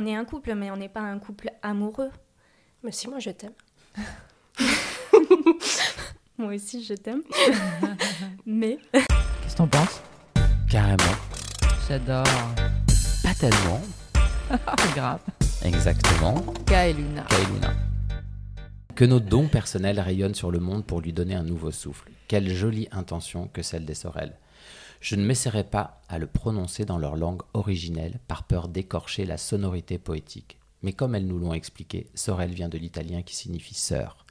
on est un couple, mais on n'est pas un couple amoureux. Mais si, moi, je t'aime. moi aussi, je t'aime. mais. Qu'est-ce que t'en penses? Carrément. J'adore. Pas tellement. Grave. Exactement. Ka et Luna. Ka et Luna. Que nos dons personnels rayonnent sur le monde pour lui donner un nouveau souffle. Quelle jolie intention que celle des Sorel. Je ne m'essaierai pas à le prononcer dans leur langue originelle par peur d'écorcher la sonorité poétique. Mais comme elles nous l'ont expliqué, Sorel vient de l'italien qui signifie sœur.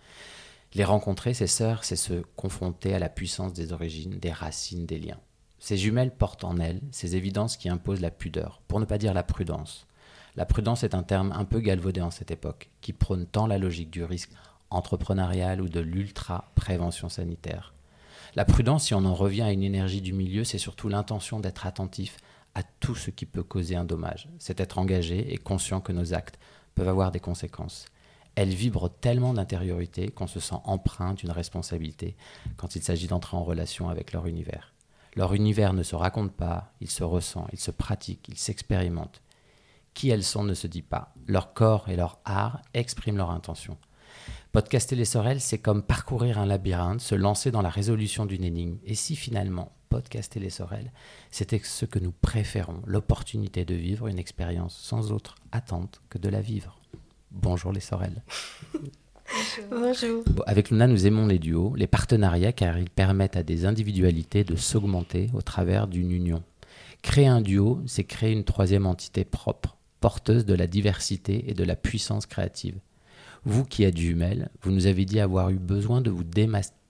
Les rencontrer, ces sœurs, c'est se confronter à la puissance des origines, des racines, des liens. Ces jumelles portent en elles ces évidences qui imposent la pudeur, pour ne pas dire la prudence. La prudence est un terme un peu galvaudé en cette époque, qui prône tant la logique du risque entrepreneurial ou de l'ultra-prévention sanitaire. La prudence, si on en revient à une énergie du milieu, c'est surtout l'intention d'être attentif à tout ce qui peut causer un dommage. C'est être engagé et conscient que nos actes peuvent avoir des conséquences. Elle vibre tellement d'intériorité qu'on se sent empreint d'une responsabilité quand il s'agit d'entrer en relation avec leur univers. Leur univers ne se raconte pas, il se ressent, il se pratique, il s'expérimente. Qui elles sont ne se dit pas. Leur corps et leur art expriment leur intention. Podcaster les sorelles, c'est comme parcourir un labyrinthe, se lancer dans la résolution d'une énigme. Et si finalement, podcaster les sorelles, c'était ce que nous préférons, l'opportunité de vivre une expérience sans autre attente que de la vivre. Bonjour les sorelles. Bonjour. avec Luna, nous aimons les duos, les partenariats, car ils permettent à des individualités de s'augmenter au travers d'une union. Créer un duo, c'est créer une troisième entité propre, porteuse de la diversité et de la puissance créative. Vous qui êtes jumelles, vous nous avez dit avoir eu besoin de vous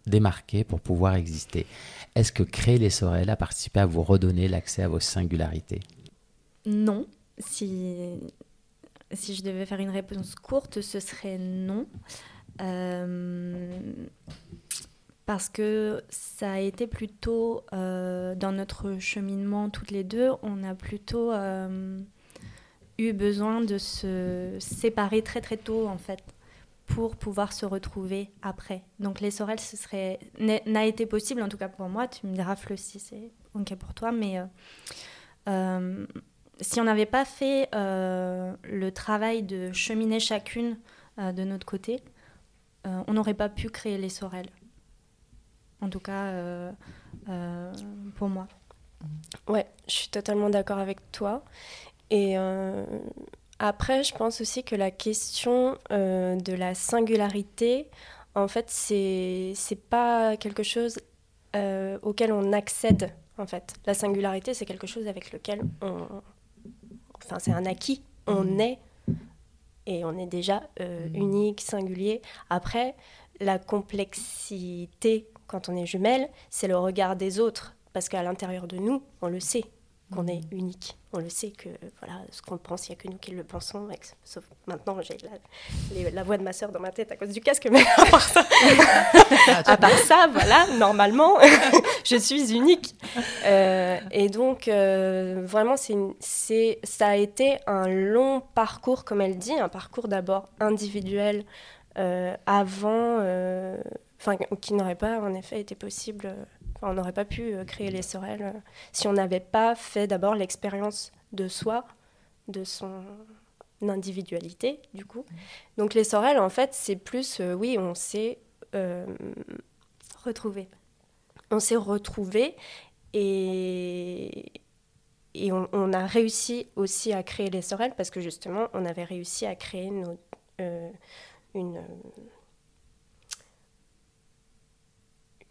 démarquer pour pouvoir exister. Est-ce que créer les Sorel a participé à vous redonner l'accès à vos singularités? Non. Si, si je devais faire une réponse courte, ce serait non. Euh, parce que ça a été plutôt euh, dans notre cheminement toutes les deux, on a plutôt euh, eu besoin de se séparer très très tôt en fait pour pouvoir se retrouver après. Donc les sorels, ce serait n'a été possible, en tout cas pour moi. Tu me diras, Fleu, si c'est OK pour toi, mais euh, euh, si on n'avait pas fait euh, le travail de cheminer chacune de notre côté, on n'aurait pas pu créer les sorels. En tout cas, pour moi. Ouais, je suis totalement d'accord avec toi. Et après, je pense aussi que la question euh, de la singularité, en fait, c'est pas quelque chose euh, auquel on accède. En fait, la singularité, c'est quelque chose avec lequel on, enfin, c'est un acquis. On mmh. est et on est déjà euh, mmh. unique, singulier. Après, la complexité quand on est jumelle, c'est le regard des autres, parce qu'à l'intérieur de nous, on le sait qu'on est unique. On le sait que voilà, ce qu'on pense, il n'y a que nous qui le pensons. Sauf maintenant, j'ai la, voix de ma sœur dans ma tête à cause du casque, mais à part ça, à part ça voilà, normalement, je suis unique. Euh, et donc, euh, vraiment, c'est, ça a été un long parcours, comme elle dit, un parcours d'abord individuel euh, avant, enfin, qui n'aurait pas en effet été possible on n'aurait pas pu euh, créer les Sorel euh, si on n'avait pas fait d'abord l'expérience de soi, de son individualité, du coup. Donc les Sorel, en fait, c'est plus, euh, oui, on s'est retrouvé. On s'est retrouvé et, on, a réussi aussi à créer les Sorel parce que justement, on avait réussi à créer une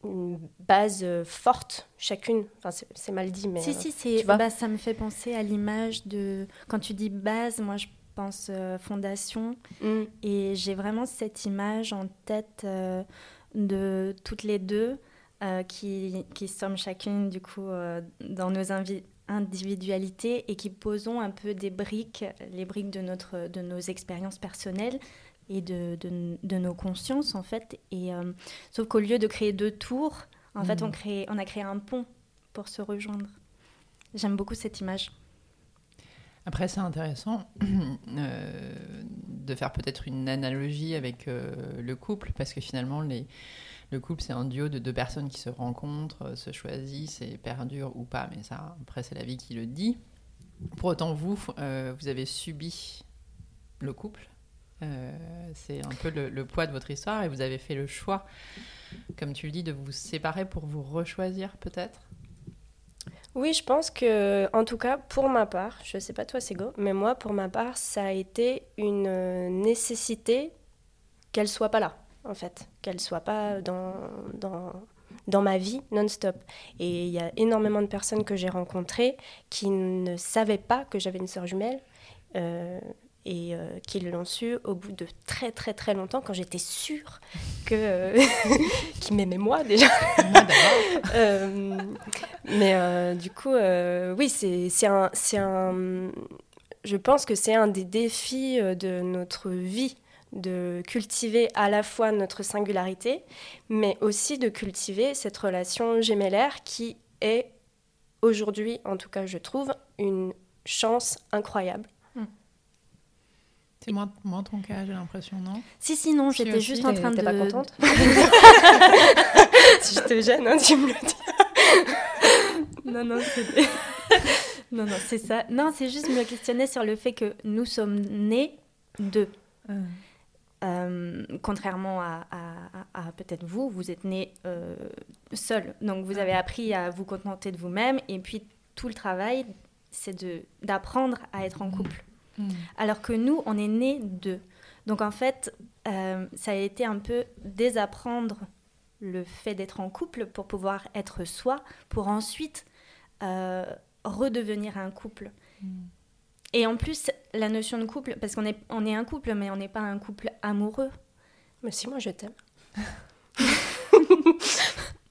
une base euh, forte, chacune. Enfin, c'est mal dit, mais. Si, si, c'est, bah, ça me fait penser à l'image de. Quand tu dis base, moi, je pense euh, fondation. Mm. Et j'ai vraiment cette image en tête euh, de toutes les deux qui, qui, sommes chacune, du coup, dans nos individualités et qui posons un peu des briques, les briques de, notre, de nos expériences personnelles et de, de, nos consciences, en fait. Et, euh, sauf qu'au lieu de créer deux tours, en fait, on, mm. crée, on a créé un pont pour se rejoindre. J'aime beaucoup cette image. Après, c'est intéressant euh, de faire peut-être une analogie avec euh, le couple, parce que finalement, les, le couple, c'est un duo de deux personnes qui se rencontrent, se choisissent et perdurent ou pas, mais ça, après, c'est la vie qui le dit. Pour autant, vous, vous avez subi le couple. C'est un peu le, le, poids de votre histoire et vous avez fait le choix, comme tu le dis, de vous séparer pour vous rechoisir peut-être? Oui, je pense que, en tout cas, pour ma part, je ne sais pas toi, Sego, mais moi, pour ma part, ça a été une nécessité qu'elle soit pas là, en fait, qu'elle soit pas dans, dans, dans ma vie non-stop. Et il y a énormément de personnes que j'ai rencontrées qui ne savaient pas que j'avais une sœur jumelle. Euh, et euh, qui l'ont su au bout de très très très longtemps quand j'étais sûre que euh, qu'ils m'aimaient moi déjà. euh, mais euh, du coup, oui, c'est un, un, je pense que c'est un des défis de notre vie de cultiver à la fois notre singularité, mais aussi de cultiver cette relation gémellaire qui est aujourd'hui, en tout cas je trouve, une chance incroyable c'est moins, moins, ton cas, j'ai l'impression, non? Si, si, non, j'étais juste en train de... T'es pas contente? Si je te gêne, hein, tu me le dis. non, non, c'est... non, non, c'est ça. Non, c'est juste me questionner sur le fait que nous sommes nés d'eux. Euh. Euh, contrairement à, à, à, peut-être vous, vous êtes nés euh, seul. Donc vous avez appris à vous contenter de vous-même. Et puis tout le travail, c'est d'apprendre à être en couple. Mm. Alors que nous, on est nés d'eux. Donc en fait, euh, ça a été un peu désapprendre le fait d'être en couple pour pouvoir être soi, pour ensuite euh, redevenir un couple. Mm. Et en plus, la notion de couple, parce qu'on est, on est un couple, mais on n'est pas un couple amoureux. Mais si, moi je t'aime.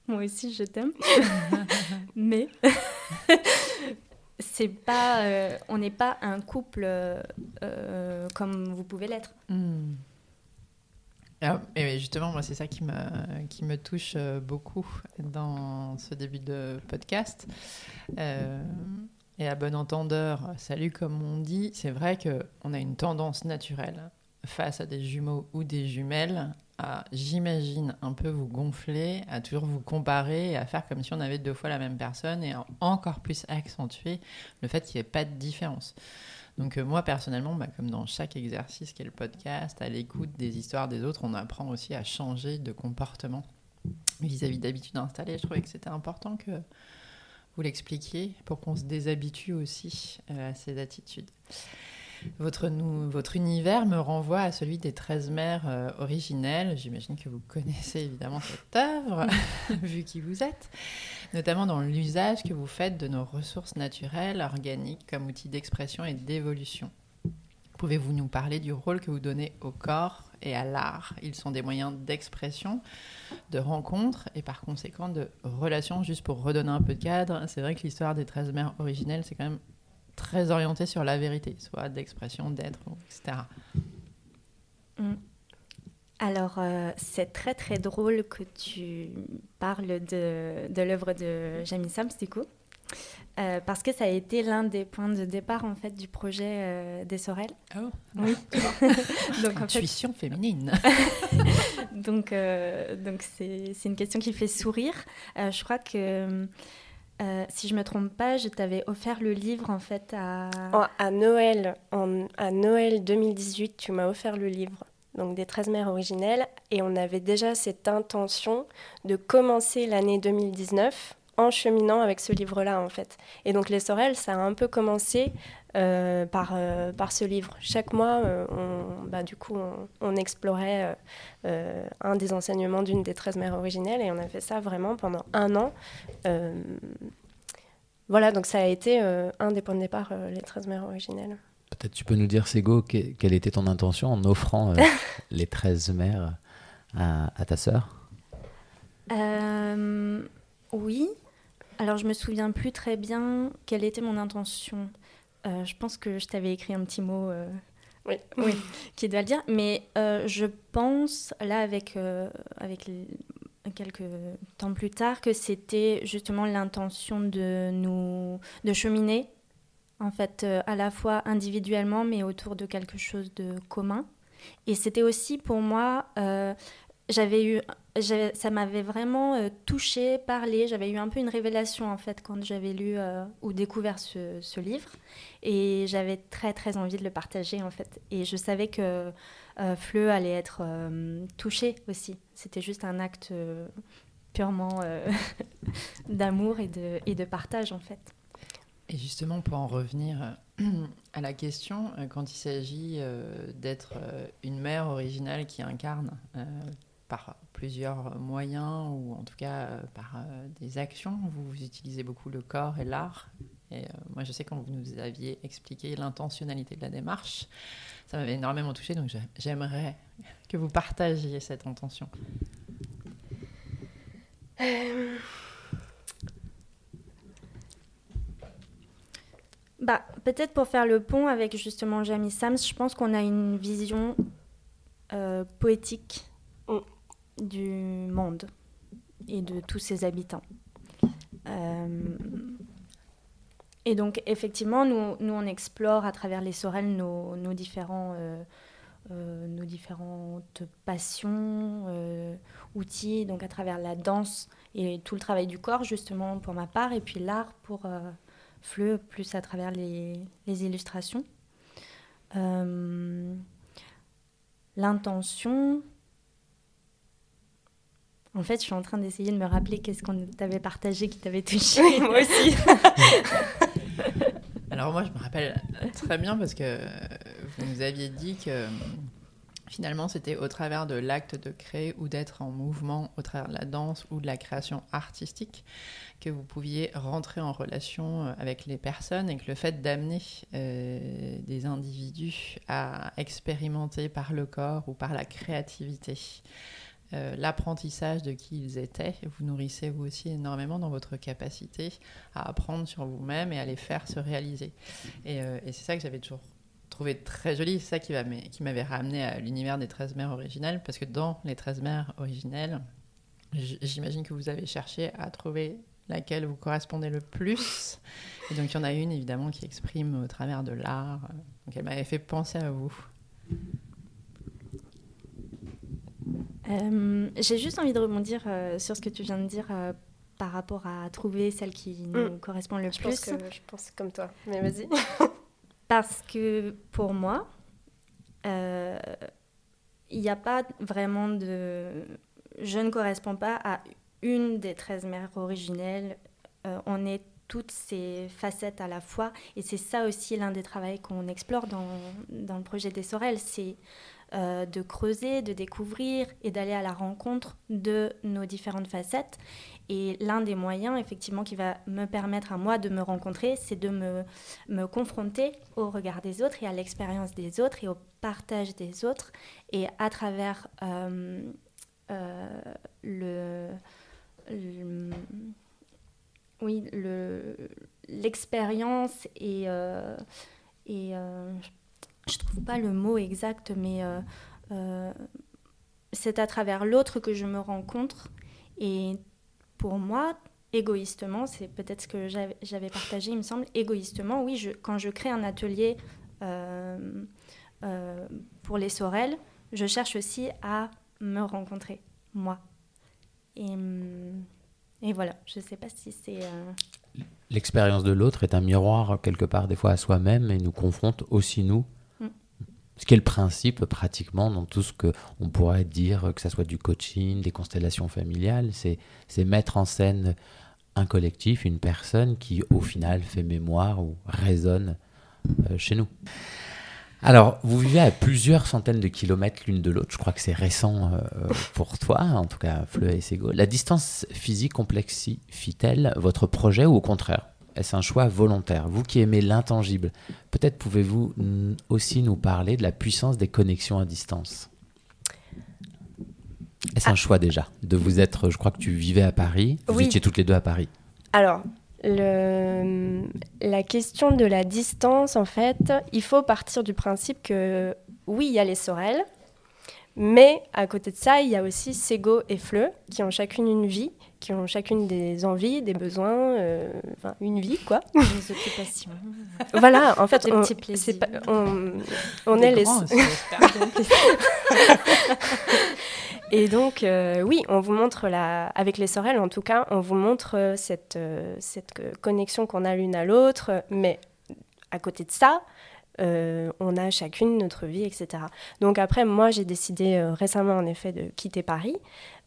moi aussi je t'aime. mais c'est pas, euh, on n'est pas un couple euh, comme vous pouvez l'être. Hmm. Ah, justement, moi, c'est ça qui me, touche euh, beaucoup dans ce début de podcast. et à bon entendeur, salut comme on dit, c'est vrai qu'on a une tendance naturelle face à des jumeaux ou des jumelles à, j'imagine, un peu vous gonfler, à toujours vous comparer, à faire comme si on avait deux fois la même personne et encore plus accentuer le fait qu'il n'y ait pas de différence. Donc euh, moi personnellement, bah, comme dans chaque exercice qui est le podcast, à l'écoute des histoires des autres, on apprend aussi à changer de comportement vis-à-vis d'habitudes installées. Je trouvais que c'était important que vous l'expliquiez pour qu'on se déshabitue aussi euh, à ces attitudes. Votre, univers me renvoie à celui des 13 mères euh, originelles. J'imagine que vous connaissez évidemment cette œuvre, vu qui vous êtes, notamment dans l'usage que vous faites de nos ressources naturelles, organiques, comme outil d'expression et d'évolution. Pouvez-vous nous parler du rôle que vous donnez au corps et à l'art? Ils sont des moyens d'expression, de rencontre et par conséquent de relation. Juste pour redonner un peu de cadre, c'est vrai que l'histoire des 13 mères originelles, c'est quand même très orienté sur la vérité, soit d'expression, d'être, etc. Mm. Alors, euh, c'est très très drôle que tu parles de, de l'œuvre de Jamie Sams, du coup, euh, parce que ça a été l'un des points de départ en fait du projet euh, des Sorel. Oh, oui. donc, Intuition féminine. donc, donc c'est une question qui fait sourire. je crois que euh, si je me trompe pas, je t'avais offert le livre en fait à... Noël, à Noël 2018, tu m'as offert le livre donc des 13 mères originelles et on avait déjà cette intention de commencer l'année 2019 en cheminant avec ce livre-là en fait. Et donc les Sorel, ça a un peu commencé euh, par, euh, par ce livre. Chaque mois, euh, on, bah, du coup, on, explorait un des enseignements d'une des 13 mères originelles et on a fait ça vraiment pendant un an. voilà, donc ça a été un des points de départ, les 13 mères originelles. Peut-être tu peux nous dire, Sego, quelle était ton intention en offrant les 13 mères à, à ta sœur? Oui. Alors, je me souviens plus très bien quelle était mon intention. Euh, je pense que je t'avais écrit un petit mot euh, oui. oui. qui doit le dire. Mais euh, je pense, là, avec, avec quelques temps plus tard, que c'était justement l'intention de nous de cheminer, en fait, à la fois individuellement, mais autour de quelque chose de commun. Et c'était aussi pour moi j'avais eu, ça m'avait vraiment touché touchée, parlé. J'avais eu un peu une révélation en fait quand j'avais lu ou découvert ce, ce, livre, et j'avais très très envie de le partager en fait. Et je savais que Fleu allait être touché aussi. C'était juste un acte purement d'amour et de, et de partage en fait. Et justement, pour en revenir euh, à la question, euh, quand il s'agit euh, d'être une mère originale qui incarne par plusieurs moyens ou en tout cas par des actions, vous, utilisez beaucoup le corps et l'art. Et moi, je sais quand vous nous aviez expliqué l'intentionnalité de la démarche, ça m'avait énormément touché. Donc, j'aimerais que vous partagiez cette intention. Bah, peut-être pour faire le pont avec justement Jamie Sams, je pense qu'on a une vision euh, poétique mm. Du monde et de tous ses habitants. Euh, et donc, effectivement, nous, nous, on explore à travers les sorelles nos, différents, euh, nos différentes passions, outils, donc à travers la danse et tout le travail du corps, justement, pour ma part, et puis l'art pour fleu plus à travers les, illustrations. Euh, l'intention. En fait, je suis en train d'essayer de me rappeler qu'est-ce qu'on t'avait partagé qui t'avait touché. moi aussi. Alors moi, je me rappelle très bien parce que vous nous aviez dit que Finalement, c'était au travers de l'acte de créer ou d'être en mouvement, au travers de la danse ou de la création artistique, que vous pouviez rentrer en relation euh, avec les personnes et que le fait d'amener euh, des individus à expérimenter par le corps ou par la créativité euh, l'apprentissage de qui ils étaient, vous nourrissez vous aussi énormément dans votre capacité à apprendre sur vous-même et à les faire se réaliser. Et, et c'est ça que j'avais toujours trouvé très joli. C'est ça qui m'avait ramené à l'univers des 13 mères originelles, parce que dans les 13 mères originelles, j'imagine que vous avez cherché à trouver laquelle vous correspondez le plus. Et donc, il y en a une, évidemment, qui exprime au travers de l'art. Donc, elle m'avait fait penser à vous. Euh, j'ai juste envie de rebondir euh, sur ce que tu viens de dire euh, par rapport à trouver celle qui nous mm. correspond le je plus. Pense que je pense comme toi, mais vas-y. Parce que pour moi, il n'y a pas vraiment de... Je ne correspond pas à une des 13 mères originelles. On est toutes ces facettes à la fois. Et c'est ça aussi l'un des travaux qu'on explore dans, dans, le projet des Sorels. C'est euh, de creuser, de découvrir et d'aller à la rencontre de nos différentes facettes. Et l'un des moyens, effectivement, qui va me permettre à moi de me rencontrer, c'est de me, me confronter au regard des autres et à l'expérience des autres et au partage des autres. Et à travers euh, euh, le, oui, l'expérience et, et je trouve pas le mot exact, mais c'est à travers l'autre que je me rencontre. Et pour moi, égoïstement, c'est peut-être ce que j'avais partagé, il me semble, égoïstement, oui, quand je crée un atelier euh, euh, pour les sorels, je cherche aussi à me rencontrer, moi. Et, mm, et voilà, je ne sais pas si c'est... Euh, L'expérience de l'autre est un miroir quelque part des fois à soi-même et nous confronte aussi nous ce qui est le principe pratiquement dans tout ce qu'on pourrait dire, que ce soit du coaching, des constellations familiales, c'est mettre en scène un collectif, une personne qui au final fait mémoire ou résonne euh, chez nous. Alors, vous vivez à plusieurs centaines de kilomètres l'une de l'autre. Je crois que c'est récent euh, pour toi, en tout cas, Fleu et Sego. La distance physique complexifie-t-elle votre projet ou au contraire? Est-ce un choix volontaire? Vous qui aimez l'intangible, peut-être pouvez-vous aussi nous parler de la puissance des connexions à distance? Est-ce un ah. choix déjà de vous être, je crois que tu vivais à Paris, vous étiez toutes les deux à Paris. Alors, le, la question de la distance, en fait, il faut partir du principe que oui, il y a les Sorel, mais à côté de ça, il y a aussi Sego et Fleu qui ont chacune une vie qui ont chacune des envies, des besoins, euh, enfin une vie quoi. Des occupations. voilà, en fait, on, est on, on est les. Et donc, euh, oui, on vous montre, la... avec les sorelles en tout cas, on vous montre euh, cette, euh, cette connexion qu'on a l'une à l'autre, mais à côté de ça, on a chacune notre vie, etc. Donc après, moi, j'ai décidé récemment, en effet, de quitter Paris.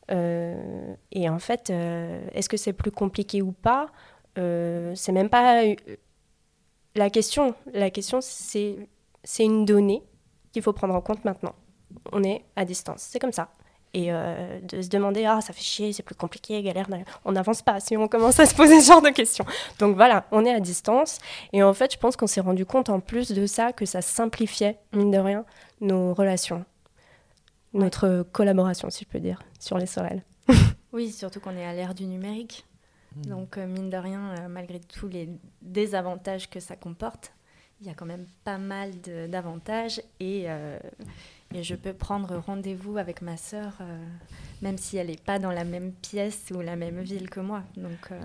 et en fait, est-ce que c'est plus compliqué ou pas? C'est même pas la question. La question, c'est une donnée qu'il faut prendre en compte maintenant. On est à distance, c'est comme ça et euh, de se demander ah ça fait chier c'est plus compliqué galère on n'avance pas si on commence à se poser ce genre de questions. Donc voilà on est à distance. Et en fait je pense qu'on s'est rendu compte en plus de ça que ça simplifiait mine de rien nos relations. Notre collaboration si je peux dire sur les sorels oui surtout qu'on est à l'ère du numérique. Mmh. donc euh, mine de rien euh, malgré tous les désavantages que ça comporte il y a quand même pas mal d'avantages et et je peux prendre rendez-vous avec ma sœur, euh, même si elle n'est pas dans la même pièce ou la même ville que moi. Donc, euh,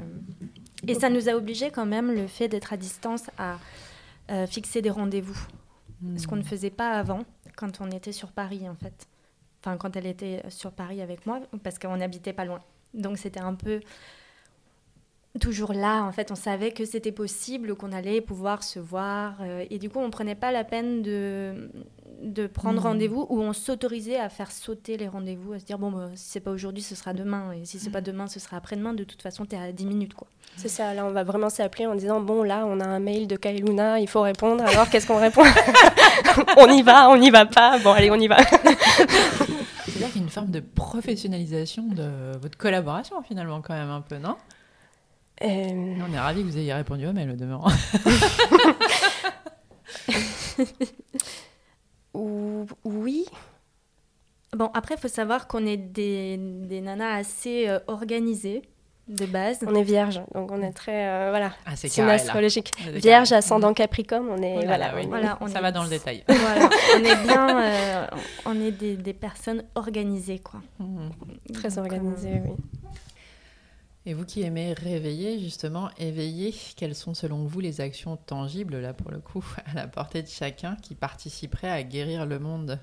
Et ça nous a obligés quand même, le fait d'être à distance, à euh, fixer des rendez-vous. Ce qu'on ne hmm. faisait pas avant, quand on était sur Paris, en fait. Enfin, quand elle était sur Paris avec moi, parce qu'on n'habitait pas loin. Donc c'était un peu toujours là. En fait, on savait que c'était possible, qu'on allait pouvoir se voir. et du coup, on ne prenait pas la peine de, de prendre hmm. rendez-vous ou on s'autorisait à faire sauter les rendez-vous, à se dire bon, bah, si c'est pas aujourd'hui, ce sera demain, et si c'est pas hmm. demain, ce sera après-demain. De toute façon, tu es à 10 minutes, quoi. C'est ça, là, on va vraiment s'appeler en disant bon, là, on a un mail de Kailuna, il faut répondre, alors qu'est-ce qu'on répond On y va, on n'y va pas, bon, allez, on y va. C'est-à-dire qu'il y a une forme de professionnalisation de votre collaboration, finalement, quand même, un peu, non? Euh, On est ravis que vous ayez répondu au mail, au demeurant. oui. Bon, après, il faut savoir qu'on est des, des, nanas assez euh, organisées de base. On est vierge, donc on est très euh, voilà. Ah, c'est astrologique. Vierge, ascendant Capricorne, on est voilà. ça va dans le détail. on est bien, euh, on est des, des, personnes organisées quoi. Mmh. Très organisées, oui. Et vous qui aimez réveiller, justement, éveiller, quelles sont selon vous les actions tangibles, là pour le coup, à la portée de chacun qui participeraient à guérir le monde?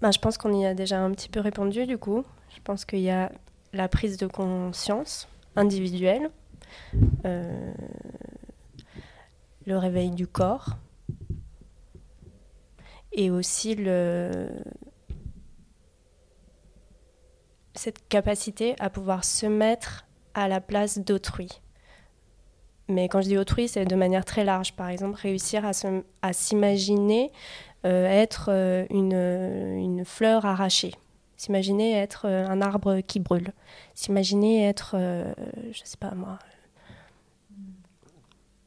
Bah, Je pense qu'on y a déjà un petit peu répondu du coup. Je pense qu'il y a la prise de conscience individuelle, euh, le réveil du corps et aussi le, cette capacité à pouvoir se mettre à la place d'autrui. Mais quand je dis autrui, c'est de manière très large. Par exemple, réussir à, s'imaginer euh, être euh, une, fleur arrachée, s'imaginer être euh, un arbre qui brûle, s'imaginer être, je sais pas moi,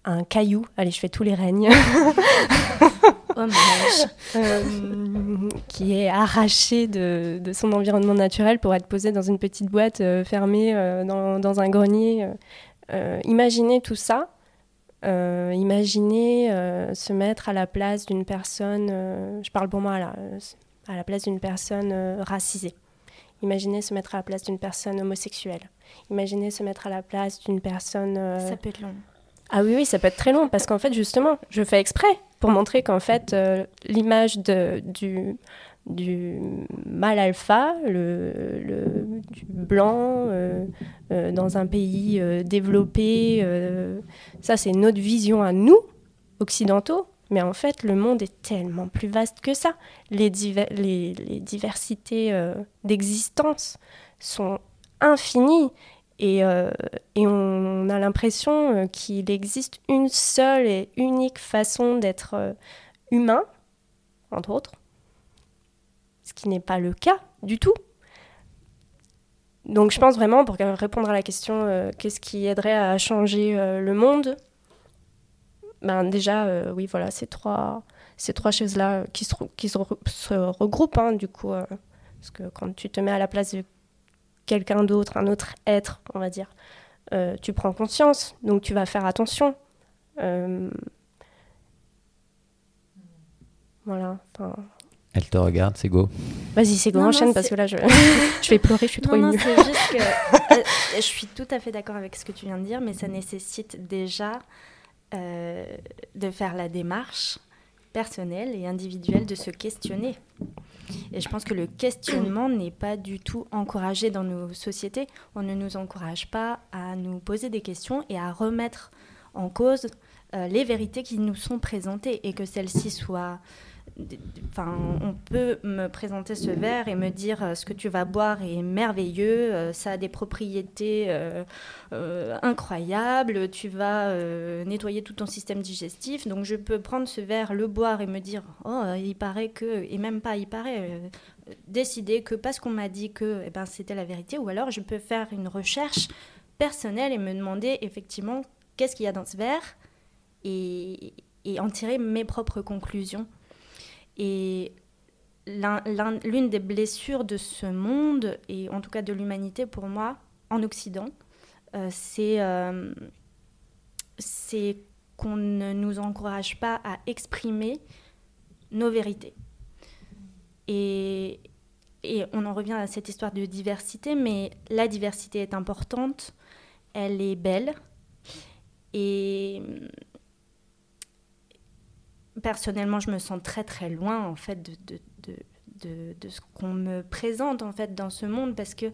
un caillou. Allez, je fais tous les règnes. euh, qui est arraché de, de, son environnement naturel pour être posé dans une petite boîte euh, fermée euh, dans, dans, un grenier. Euh, imaginez tout ça. imaginez se mettre à la place d'une personne, je parle pour moi là, à la place d'une personne racisée. Imaginez se mettre à la place d'une personne homosexuelle. Imaginez se mettre à la place d'une personne. Ça peut être long. Ah oui, oui, ça peut être très long parce qu'en fait, justement, je fais exprès pour montrer qu'en fait, euh, l'image du, du mâle alpha, le, du blanc euh, euh, dans un pays développé, ça c'est notre vision à nous, occidentaux, mais en fait le monde est tellement plus vaste que ça. Les, les, les diversités d'existence sont infinies euh, et, on a l'impression euh, qu'il existe une seule et unique façon d'être euh, humain, entre autres, ce qui n'est pas le cas du tout. Donc je pense vraiment, pour répondre à la question, qu'est-ce qui aiderait à changer le monde? Ben déjà, oui, voilà, ces trois, ces trois choses-là qui, se, regroupent, hein, du coup, parce que quand tu te mets à la place de quelqu'un d'autre, un autre être, on va dire, euh, tu prends conscience, donc tu vas faire attention. Euh, voilà. Elle te regarde, c'est go. Vas-y, c'est go, enchaîne parce que là, je, je vais pleurer, je suis trop émue. c'est juste que euh, je suis tout à fait d'accord avec ce que tu viens de dire, mais ça nécessite déjà de faire la démarche personnelle et individuelle de se questionner Et je pense que le questionnement n'est pas du tout encouragé dans nos sociétés. On ne nous encourage pas à nous poser des questions et à remettre en cause euh, les vérités qui nous sont présentées et que celles-ci soient Enfin, on peut me présenter ce verre et me dire euh, ce que tu vas boire est merveilleux, euh, ça a des propriétés euh, incroyables, tu vas nettoyer tout ton système digestif. Donc je peux prendre ce verre, le boire et me dire oh il paraît que et même pas il paraît décider que parce qu'on m'a dit que eh ben c'était la vérité ou alors je peux faire une recherche personnelle et me demander effectivement qu'est-ce qu'il y a dans ce verre et, et en tirer mes propres conclusions. Et l'une des blessures de ce monde, et en tout cas de l'humanité pour moi, en Occident, euh, euh, c'est qu'on ne nous encourage pas à exprimer nos vérités. Et, et on en revient à cette histoire de diversité, mais la diversité est importante, elle est belle, et personnellement, je me sens très très loin en fait de, de, de, de ce qu'on me présente en fait dans ce monde parce que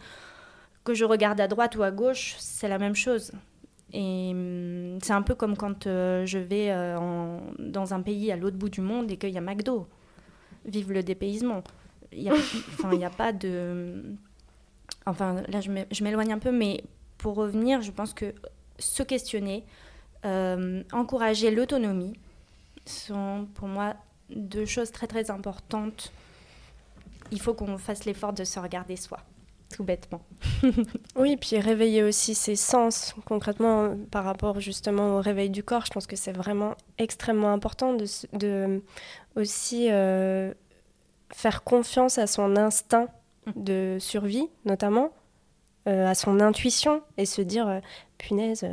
que je regarde à droite ou à gauche, c'est la même chose. Et hum, c'est un peu comme quand euh, je vais euh, en, dans un pays à l'autre bout du monde et qu'il y a McDo. Vive le dépaysement. Il n'y a, a pas de... Enfin, là, je m'éloigne un peu, mais pour revenir, je pense que se questionner, euh, encourager l'autonomie, sont pour moi deux choses très très importantes. Il faut qu'on fasse l'effort de se regarder soi, tout bêtement. oui, puis réveiller aussi ses sens concrètement par rapport justement au réveil du corps. Je pense que c'est vraiment extrêmement important de, de aussi euh, faire confiance à son instinct de survie, notamment, euh, à son intuition et se dire, euh, punaise,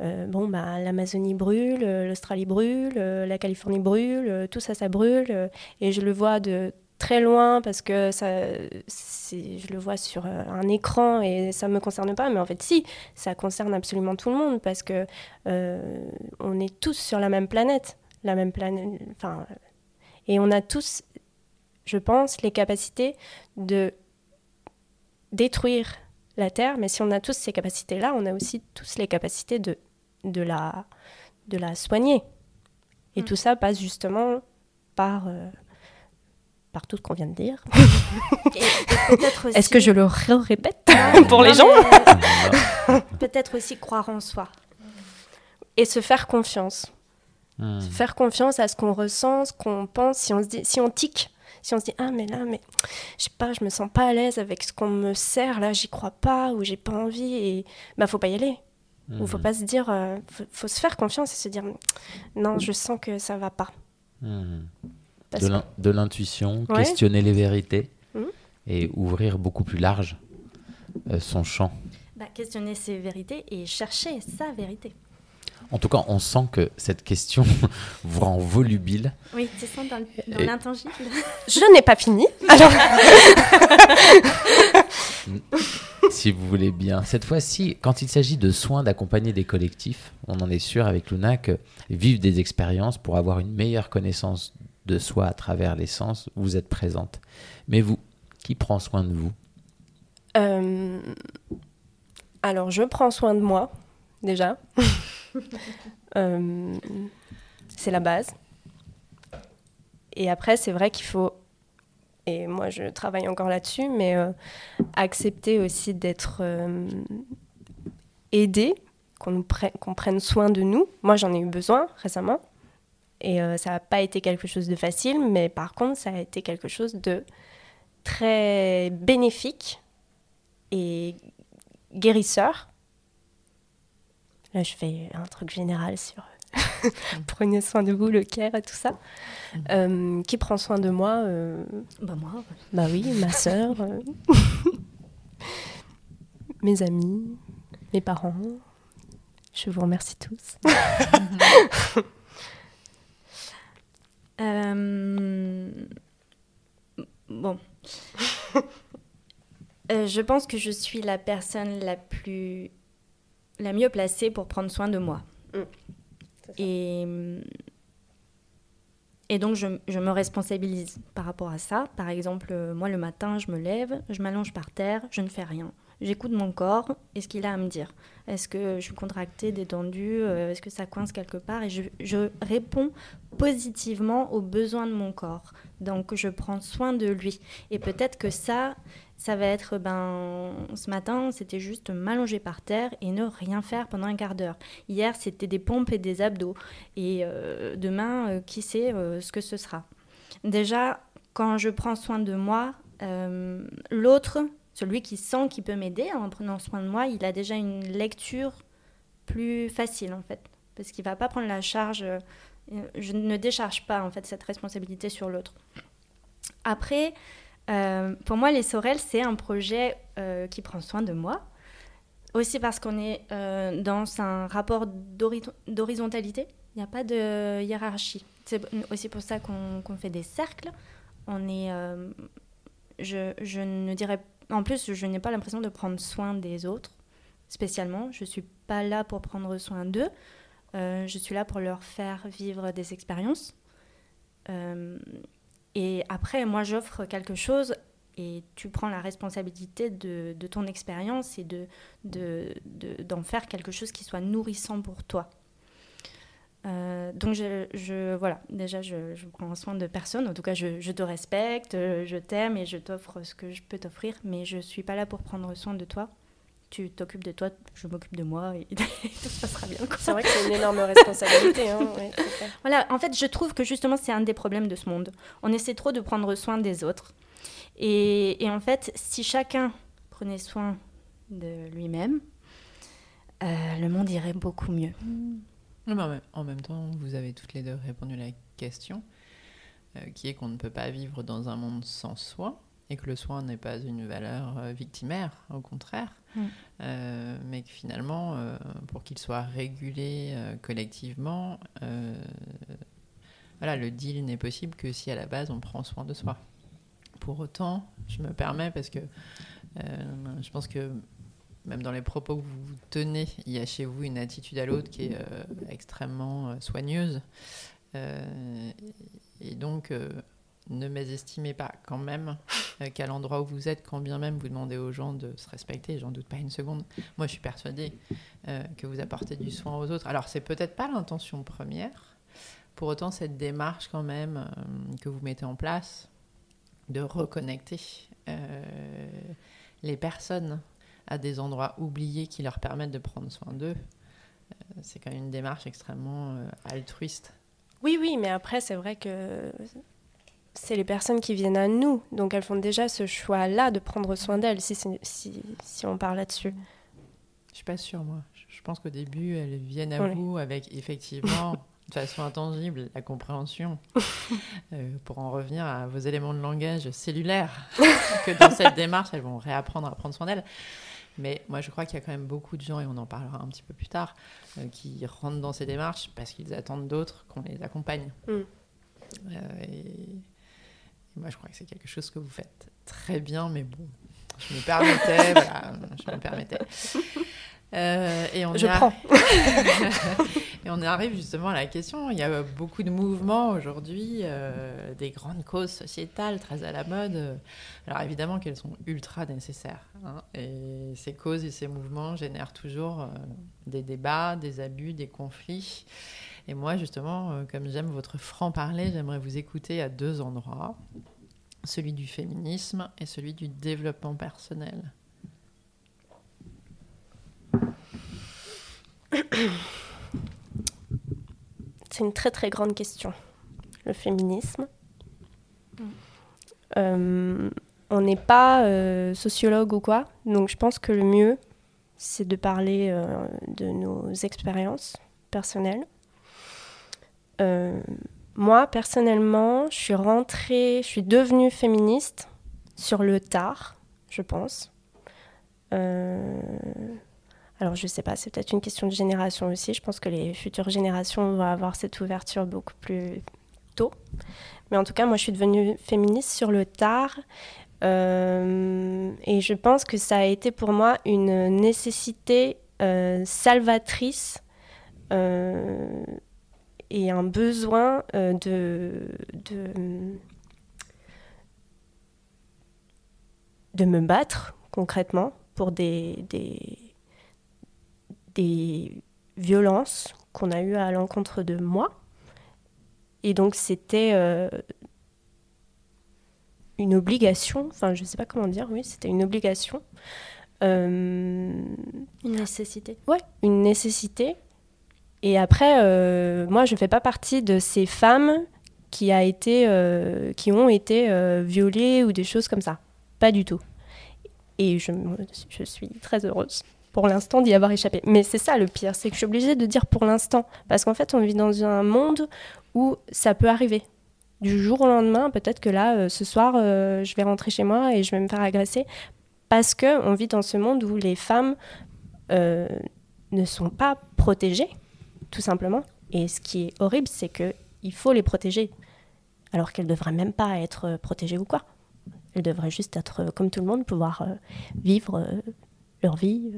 euh, bon, bah, l'Amazonie brûle, euh, l'Australie brûle, euh, la Californie brûle, tout ça, ça brûle. et je le vois de très loin parce que ça, je le vois sur un écran et ça ne me concerne pas. Mais en fait, si, ça concerne absolument tout le monde parce que on est tous sur la même planète. La même planète. Enfin, et on a tous, je pense, les capacités de détruire la Terre, mais si on a tous ces capacités-là, on a aussi tous les capacités de de la, de la soigner. Et mm. tout ça passe justement par, euh, par tout ce qu'on vient de dire. Est-ce que je le répète pour les gens Peut-être aussi croire en soi. Et se faire confiance. Mm. Se faire confiance à ce qu'on ressent, ce qu'on pense. Si on, se dit, si on tique, si on se dit ah mais là mais je sais pas je me sens pas à l'aise avec ce qu'on me sert là j'y crois pas ou j'ai pas envie et bah faut pas y aller il ne faut mhm. pas se dire, il euh, faut, se faire confiance et se dire, non, je sens que ça va pas. Mhm. De l'intuition, questionner les vérités et ouvrir beaucoup plus large euh, son champ. Bah, questionner ses vérités et chercher sa vérité. En tout cas, on sent que cette question vous rend volubile. Oui, c'est ça dans l'intangible. Je n'ai pas fini. Alors... si vous voulez bien. Cette fois-ci, quand il s'agit de soins d'accompagner des collectifs, on en est sûr avec Luna que vivre des expériences pour avoir une meilleure connaissance de soi à travers les sens, vous êtes présente. Mais vous, qui prend soin de vous? Euh, Alors, je prends soin de moi, déjà. Euh, c'est la base. Et après, c'est vrai qu'il faut et moi je travaille encore là-dessus, mais euh, accepter aussi d'être euh, aidé, qu'on prenne soin de nous. Moi j'en ai eu besoin récemment, et ça n'a pas été quelque chose de facile, mais par contre ça a été quelque chose de très bénéfique et guérisseur. Là je fais un truc général sur prenez soin de vous, le care et tout ça. Euh, qui prend soin de moi euh, Bah moi. Bah oui, ma sœur, euh, mes amis, mes parents. Je vous remercie tous. bon. je pense que je suis la personne la plus la mieux placée pour prendre soin de moi. Mm. Et, Et donc, je, je, me responsabilise par rapport à ça. Par exemple, euh, moi, le matin, je me lève, je m'allonge par terre, je ne fais rien. J'écoute mon corps et ce qu'il a à me dire. Est-ce que je suis contractée, détendue euh, Est-ce que ça coince quelque part? Et je, je, réponds positivement aux besoins de mon corps. Donc, je prends soin de lui. Et peut-être que ça, ça va être, ben, ce matin, c'était juste m'allonger par terre et ne rien faire pendant un quart d'heure. Hier, c'était des pompes et des abdos. Et euh, demain, euh, qui sait euh, ce que ce sera. Déjà, quand je prends soin de moi, l'autre, celui qui sent qu'il peut m'aider en prenant soin de moi, il a déjà une lecture plus facile, en fait. Parce qu'il va pas prendre la charge, je ne décharge pas, en fait, cette responsabilité sur l'autre. Après, euh, pour moi, les Sorels, c'est un projet euh, qui prend soin de moi. Aussi parce qu'on est euh, dans un rapport d'horizontalité. Il n'y a pas de hiérarchie. C'est aussi pour ça qu'on qu fait des cercles. On est, euh, je, je, ne dirais, en plus, je n'ai pas l'impression de prendre soin des autres spécialement. Je suis pas là pour prendre soin d'eux. Euh, je suis là pour leur faire vivre des expériences. Euh, et après, moi, j'offre quelque chose et tu prends la responsabilité de, ton expérience et d'en de, de, faire quelque chose qui soit nourrissant pour toi. Euh, donc, je, je, voilà, déjà, je, je, prends soin de personne. En tout cas, je, je te respecte, je t'aime et je t'offre ce que je peux t'offrir, mais je ne suis pas là pour prendre soin de toi. Tu t'occupes de toi, je m'occupe de moi et tout se passera bien. C'est vrai que c'est une énorme responsabilité. Hein, ouais, voilà, en fait, je trouve que justement, c'est un des problèmes de ce monde. On essaie trop de prendre soin des autres. Et, et en fait, si chacun prenait soin de lui-même, euh, le monde irait beaucoup mieux. Mmh. En même temps, vous avez toutes les deux répondu à la question, euh, qui est qu'on ne peut pas vivre dans un monde sans soi, et que le soin n'est pas une valeur euh, victimaire, au contraire, mmh. euh, mais que finalement, euh, pour qu'il soit régulé euh, collectivement, voilà, le deal n'est possible que si à la base on prend soin de soi. Pour autant, je me permets parce que je pense que même dans les propos que vous tenez, il y a chez vous une attitude à l'autre qui est extrêmement soigneuse. Euh, et donc, euh, ne mésestimez pas quand même qu'à l'endroit où vous êtes, quand bien même vous demandez aux gens de se respecter, j'en doute pas une seconde. Moi, je suis persuadée que vous apportez du soin aux autres. Alors, c'est peut-être pas l'intention première. Pour autant, cette démarche quand même que vous mettez en place de reconnecter les personnes à des endroits oubliés qui leur permettent de prendre soin d'eux, euh, c'est quand même une démarche extrêmement euh, altruiste. Oui, oui, mais après, c'est vrai que c'est les personnes qui viennent à nous, donc elles font déjà ce choix-là de prendre soin d'elles, si, si, si, on parle là-dessus. Je suis pas sûre, moi. Je pense qu'au début, elles viennent à oui. vous avec effectivement, de façon intangible, la compréhension. euh, pour en revenir à vos éléments de langage cellulaires, que dans cette démarche, elles vont réapprendre à prendre soin d'elles. Mais moi, je crois qu'il y a quand même beaucoup de gens, et on en parlera un petit peu plus tard, euh, qui rentrent dans ces démarches parce qu'ils attendent d'autres qu'on les accompagne. Mm. Euh, et, et, moi, je crois que c'est quelque chose que vous faites très bien, mais bon, je me permettais, voilà, je me permettais. Euh, et on je prends. et on arrive justement à la question. Il y a beaucoup de mouvements aujourd'hui, euh, des grandes causes sociétales très à la mode. Alors évidemment qu'elles sont ultra nécessaires. Hein, et ces causes et ces mouvements génèrent toujours euh, des débats, des abus, des conflits. Et moi justement, euh, comme j'aime votre franc-parler, j'aimerais vous écouter à deux endroits. Celui du féminisme et celui du développement personnel. C'est une très très grande question, le féminisme. Mm. Euh, on n'est pas euh, sociologue ou quoi, donc je pense que le mieux, c'est de parler euh, de nos expériences personnelles. Euh, moi, personnellement, je suis rentrée, je suis devenue féministe sur le tard, je pense. Euh, alors je sais pas, c'est peut-être une question de génération aussi. Je pense que les futures générations vont avoir cette ouverture beaucoup plus tôt. Mais en tout cas, moi je suis devenue féministe sur le tard. Euh, et je pense que ça a été pour moi une nécessité salvatrice. Euh, et un besoin de, de, de me battre concrètement pour des, des, des violences qu'on a eues à l'encontre de moi. Et donc c'était une obligation, enfin je ne sais pas comment dire, oui, c'était une obligation. Euh, une nécessité. Ouais, une nécessité. Et après, euh, moi, je ne fais pas partie de ces femmes qui, a été, euh, qui ont été violées ou des choses comme ça. Pas du tout. Et je, suis très heureuse pour l'instant d'y avoir échappé. Mais c'est ça le pire, c'est que je suis obligée de dire pour l'instant. Parce qu'en fait, on vit dans un monde où ça peut arriver du jour au lendemain, peut-être que là, euh, ce soir, euh, je vais rentrer chez moi et je vais me faire agresser. Parce qu'on vit dans ce monde où les femmes euh, ne sont pas protégées, tout simplement. Et ce qui est horrible, c'est qu'il faut les protéger. Alors qu'elles devraient même pas être protégées ou quoi. Elles devraient juste être, comme tout le monde, pouvoir vivre leur vie.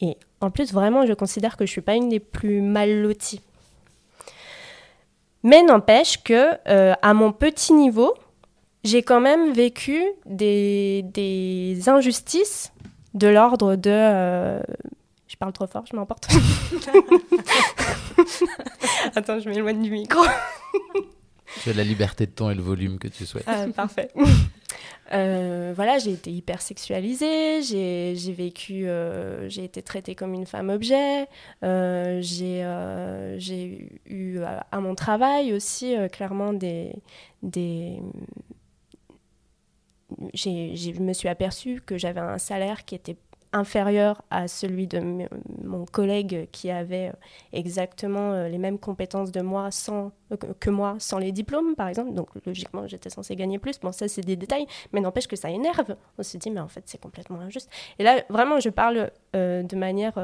Et en plus, vraiment, je considère que je ne suis pas une des plus mal loties mais n'empêche que, euh, à mon petit niveau, j'ai quand même vécu des, injustices de l'ordre de. Euh, parle trop fort, je m'emporte. Attends, je m'éloigne du micro. tu as la liberté de ton et le volume que tu souhaites. Ah, parfait. Euh, voilà, j'ai été hyper sexualisée, j'ai vécu, euh, j'ai été traitée comme une femme objet, euh, j'ai eu à mon travail aussi clairement des... des je me suis aperçue que j'avais un salaire qui était inférieur à celui de mon collègue qui avait euh, exactement euh, les mêmes compétences de moi sans, euh, que moi sans les diplômes, par exemple. Donc logiquement, j'étais censée gagner plus. Bon, ça, c'est des détails, mais n'empêche que ça énerve. On se dit, mais en fait, c'est complètement injuste. Et là, vraiment, je parle de manière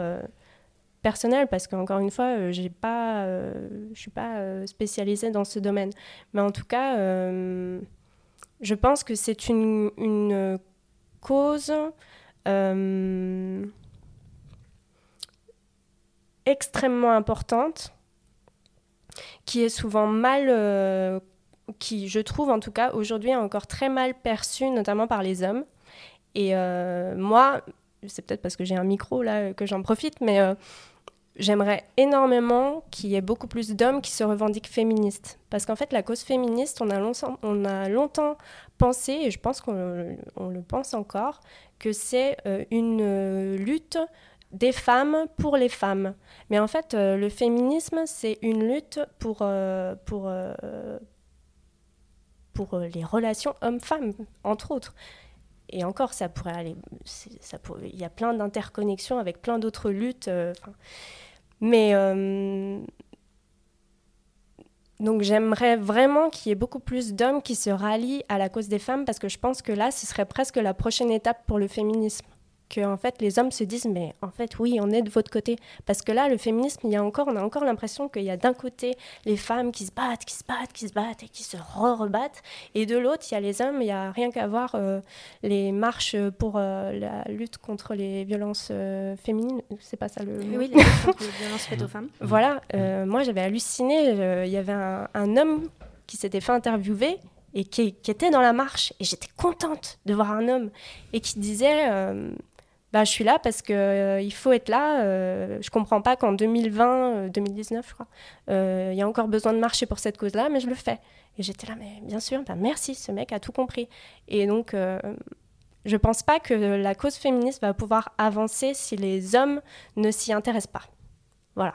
personnelle parce qu'encore une fois, j'ai pas, je suis pas spécialisée dans ce domaine. Mais en tout cas, je pense que c'est une cause euh, extrêmement importante, qui est souvent mal, euh, qui je trouve en tout cas aujourd'hui encore très mal perçue, notamment par les hommes. Et euh, moi, c'est peut-être parce que j'ai un micro là que j'en profite, mais j'aimerais énormément qu'il y ait beaucoup plus d'hommes qui se revendiquent féministes. Parce qu'en fait, la cause féministe, on a longtemps pensé, et je pense qu'on le pense encore, que c'est euh, une euh, lutte des femmes pour les femmes. Mais en fait, euh, le féminisme, c'est une lutte pour, pour, pour les relations hommes-femmes, entre autres. Et encore, ça pourrait aller. Ça il y a plein d'interconnexions avec plein d'autres luttes. mais donc j'aimerais vraiment qu'il y ait beaucoup plus d'hommes qui se rallient à la cause des femmes parce que je pense que là, ce serait presque la prochaine étape pour le féminisme que en fait les hommes se disent mais en fait oui on est de votre côté. Parce que là le féminisme il y a encore on a encore l'impression qu'il y a d'un côté les femmes qui se battent qui se battent qui se battent et qui se re-rebattent. Et de l'autre il y a les hommes il y a rien qu'à voir euh, les marches pour euh, la lutte contre les violences euh, féminines. C'est pas ça le oui les, les violences faites aux femmes. Voilà moi j'avais halluciné il y avait un, un homme qui s'était fait interviewer et qui, qui, était dans la marche. Et j'étais contente de voir un homme et qui disait bah, je suis là parce qu'il euh, il faut être là. Euh, je comprends pas qu'en 2020, 2019, euh, je crois, il y a encore besoin de marcher pour cette cause-là, mais je le fais. Et j'étais là, mais bien sûr, bah, merci, ce mec a tout compris. Et donc, je pense pas que la cause féministe va pouvoir avancer si les hommes ne s'y intéressent pas. Voilà.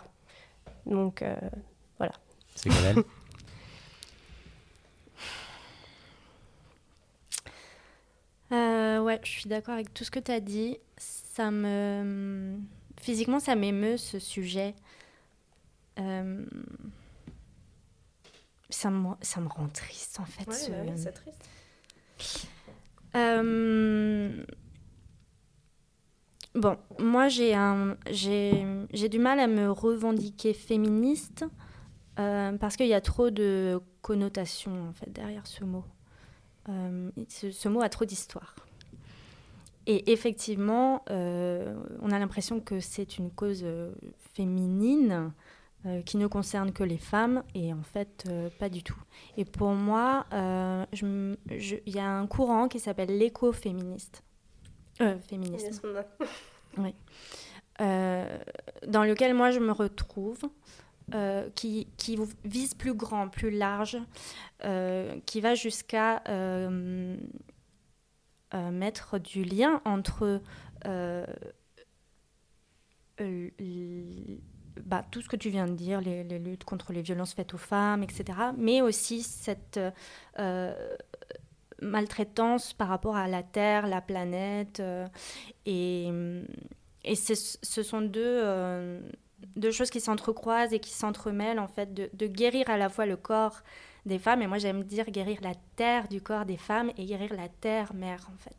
Donc, voilà. C'est Euh, ouais, je suis d'accord avec tout ce que tu as dit. Ça me... Physiquement, ça m'émeut ce sujet. Euh, ça, me... ça me rend triste en fait. Ouais, c'est triste. Euh, bon, moi j'ai un... j'ai du mal à me revendiquer féministe euh, parce qu'il y a trop de connotations en fait derrière ce mot. Euh, ce, mot a trop d'histoire. Et effectivement, euh, on a l'impression que c'est une cause euh, féminine, euh, qui ne concerne que les femmes, et en fait, euh, pas du tout. Et pour moi, il y a un courant qui s'appelle l'écoféministe. Féministe. Euh, dans lequel moi je me retrouve, qui, qui vise plus grand, plus large, qui va jusqu'à mettre du lien entre euh, euh, bah, tout ce que tu viens de dire, les, luttes contre les violences faites aux femmes, etc., mais aussi cette euh, maltraitance par rapport à la Terre, la planète, euh, et, et ce sont deux, euh, deux choses qui s'entrecroisent et qui s'entremêlent, en fait, de, de guérir à la fois le corps des femmes, et moi j'aime dire guérir la terre du corps des femmes et guérir la terre mère, en fait.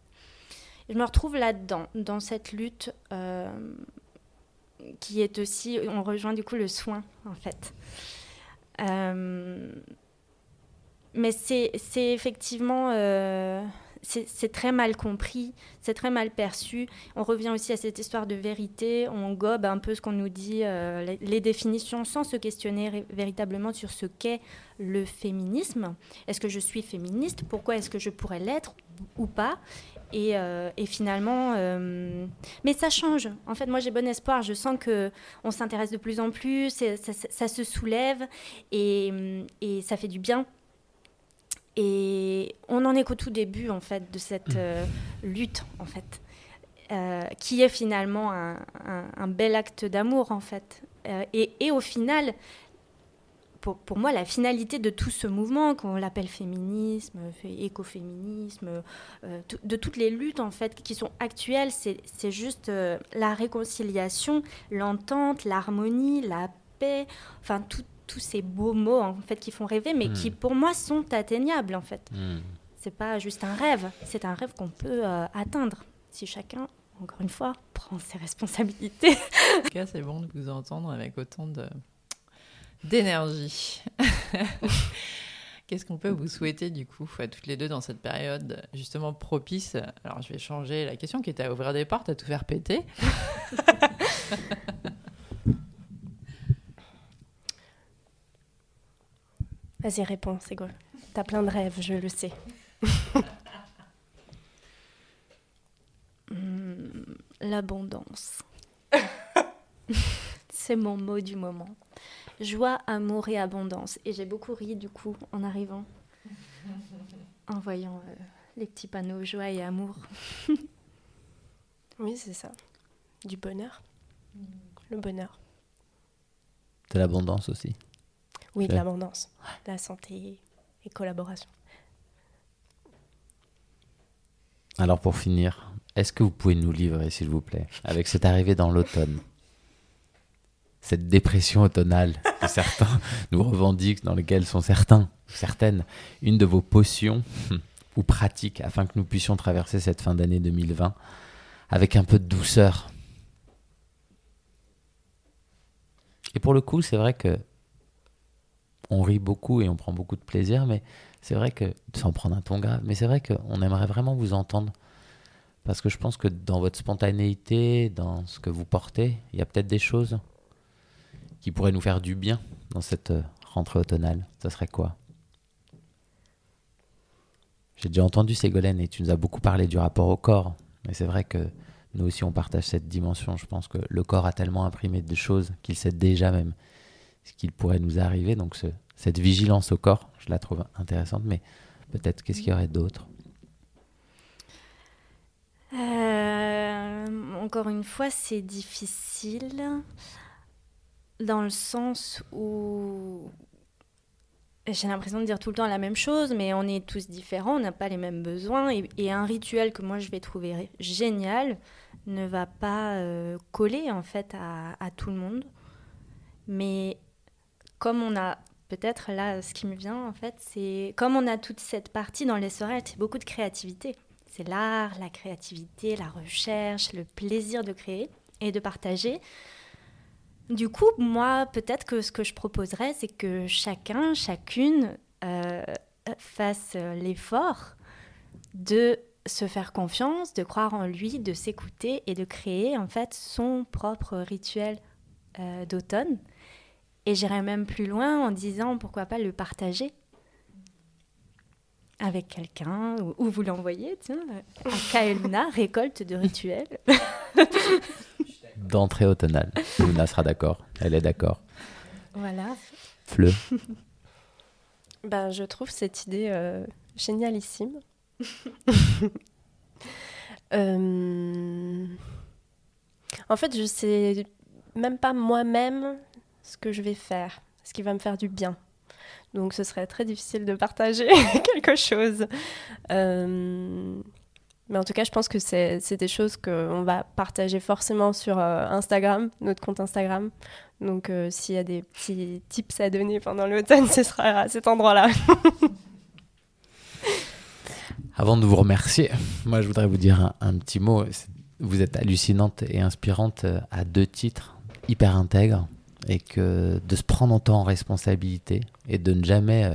Je me retrouve là-dedans, dans cette lutte euh, qui est aussi, on rejoint du coup le soin, en fait. Euh, mais c'est effectivement, euh, c'est très mal compris, c'est très mal perçu. On revient aussi à cette histoire de vérité, on gobe un peu ce qu'on nous dit, euh, les, définitions, sans se questionner véritablement sur ce qu'est le féminisme. Est-ce que je suis féministe? Pourquoi est-ce que je pourrais l'être ou pas? Et, euh, et finalement, euh, mais ça change. En fait, moi, j'ai bon espoir. Je sens que on s'intéresse de plus en plus, ça, se soulève et ça fait du bien. Et on en est qu'au tout début, en fait, de cette euh, lutte, en fait, euh, qui est finalement un, un- un bel acte d'amour, en fait. Euh, et, et au final, pour, pour moi, la finalité de tout ce mouvement, qu'on l'appelle féminisme, fé- écoféminisme, de toutes les luttes, en fait, qui sont actuelles, c'est c'est juste la réconciliation, l'entente, l'harmonie, la paix, enfin, tout- tous ces beaux mots, en fait, qui font rêver, mais Hmm. qui, pour moi, sont atteignables, en fait. Hmm. C'est pas juste un rêve, c'est un rêve qu'on peut euh, atteindre si chacun, encore une fois, prend ses responsabilités. En tout cas, c'est bon de vous entendre avec autant de d'énergie. Qu'est-ce qu'on peut vous souhaiter du coup à toutes les deux dans cette période justement propice? Alors je vais changer la question qui était à ouvrir des portes, à tout faire péter. Vas-y, réponds, c'est cool. T'as plein de rêves, je le sais. Hmm, L'abondance. c'est mon mot du moment. Joie, amour et abondance. Et j'ai beaucoup ri du coup en arrivant, en voyant euh, les petits panneaux joie et amour. Oui, c'est ça. Du bonheur. Le bonheur. De l'abondance aussi. Oui, de l'abondance. La santé et collaboration. Alors pour finir, est-ce que vous pouvez nous livrer, s'il vous plaît, avec cette arrivée dans l'automne, cette dépression automnale que certains nous revendiquent, dans lesquelles sont certains, certaines, une de vos potions ou pratiques afin que nous puissions traverser cette fin d'année 2020 avec un peu de douceur. Et pour le coup, c'est vrai que on rit beaucoup et on prend beaucoup de plaisir, mais c'est vrai que, sans prendre un ton grave, mais c'est vrai qu'on aimerait vraiment vous entendre. Parce que je pense que dans votre spontanéité, dans ce que vous portez, il y a peut-être des choses qui pourraient nous faire du bien dans cette euh, rentrée automnale. Ça serait quoi? J'ai déjà entendu Ségolène et tu nous as beaucoup parlé du rapport au corps. Mais c'est vrai que nous aussi on partage cette dimension. Je pense que le corps a tellement imprimé de choses qu'il sait déjà même ce qu'il pourrait nous arriver. Donc ce- cette vigilance au corps, je la trouve intéressante. Mais peut-être qu'est-ce qu'il y aurait d'autre? Euh, encore une fois, c'est difficile dans le sens où j'ai l'impression de dire tout le temps la même chose, mais on est tous différents, on n'a pas les mêmes besoins, et, un rituel que moi je vais trouver génial ne va pas euh, coller en fait à, à tout le monde. Mais comme on a peut-être là, ce qui me vient en fait, c'est comme on a toute cette partie dans les soirées, c'est beaucoup de créativité. C'est l'art, la créativité, la recherche, le plaisir de créer et de partager. Du coup, moi, peut-être que ce que je proposerais, c'est que chacun, chacune euh, fasse l'effort de se faire confiance, de croire en lui, de s'écouter et de créer en fait son propre rituel euh, d'automne. Et j'irais même plus loin en disant pourquoi pas le partager avec quelqu'un ou, ou vous l'envoyez, tiens, à Kaeluna, récolte de rituels. D'entrée automnale. Luna sera d'accord. Elle est d'accord. voilà. Fleu. Ben, je trouve cette idée euh, génialissime. Euh, En fait, je sais même pas moi-même ce que je vais faire, ce qui va me faire du bien. Donc, ce serait très difficile de partager quelque chose. Euh, Mais en tout cas, je pense que c'est des choses qu'on va partager forcément sur euh, Instagram, notre compte Instagram. Donc, euh, s'il y a des petits tips à donner pendant l'automne, ce sera à cet endroit-là. Avant de vous remercier, moi je voudrais vous dire un, un petit mot. Vous êtes hallucinante et inspirante à deux titres, hyper intègre, et que de se prendre autant en responsabilité et de ne jamais euh,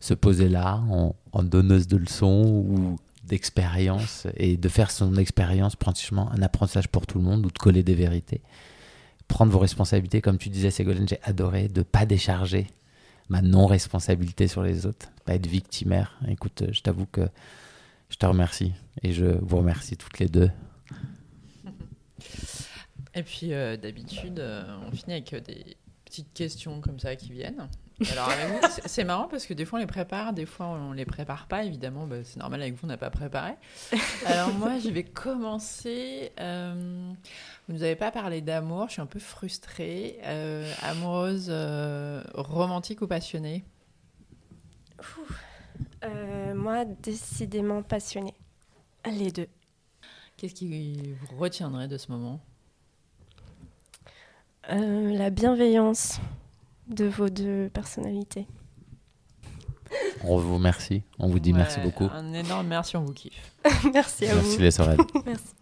se poser là en, en donneuse de leçons ou d'expérience et de faire son expérience pratiquement un apprentissage pour tout le monde ou de coller des vérités. Prendre vos responsabilités, comme tu disais Ségolène, j'ai adoré de pas décharger ma non-responsabilité sur les autres, pas être victimaire. Écoute, euh, je t'avoue que je te remercie et je vous remercie toutes les deux. Et puis euh, d'habitude, euh, on finit avec euh, des petites questions comme ça qui viennent. Alors avec vous, c'est- c'est marrant parce que des fois on les prépare, des fois on les prépare pas. Évidemment, bah, c'est normal avec vous, on n'a pas préparé. Alors moi, je vais commencer. euh, vous nous avez pas parlé d'amour, je suis un peu frustrée. Euh, amoureuse, euh, romantique ou passionnée? Euh, moi, décidément passionnée. Les deux. Qu'est-ce qui vous retiendrait de ce moment? Euh, la bienveillance de vos deux personnalités. On vous remercie, on vous dit merci beaucoup. Un énorme merci, on vous kiffe. Merci à Merci vous. les Sorel. Merci.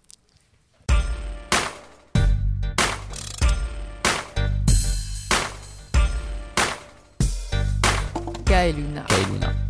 Ka et Luna. Kailuna.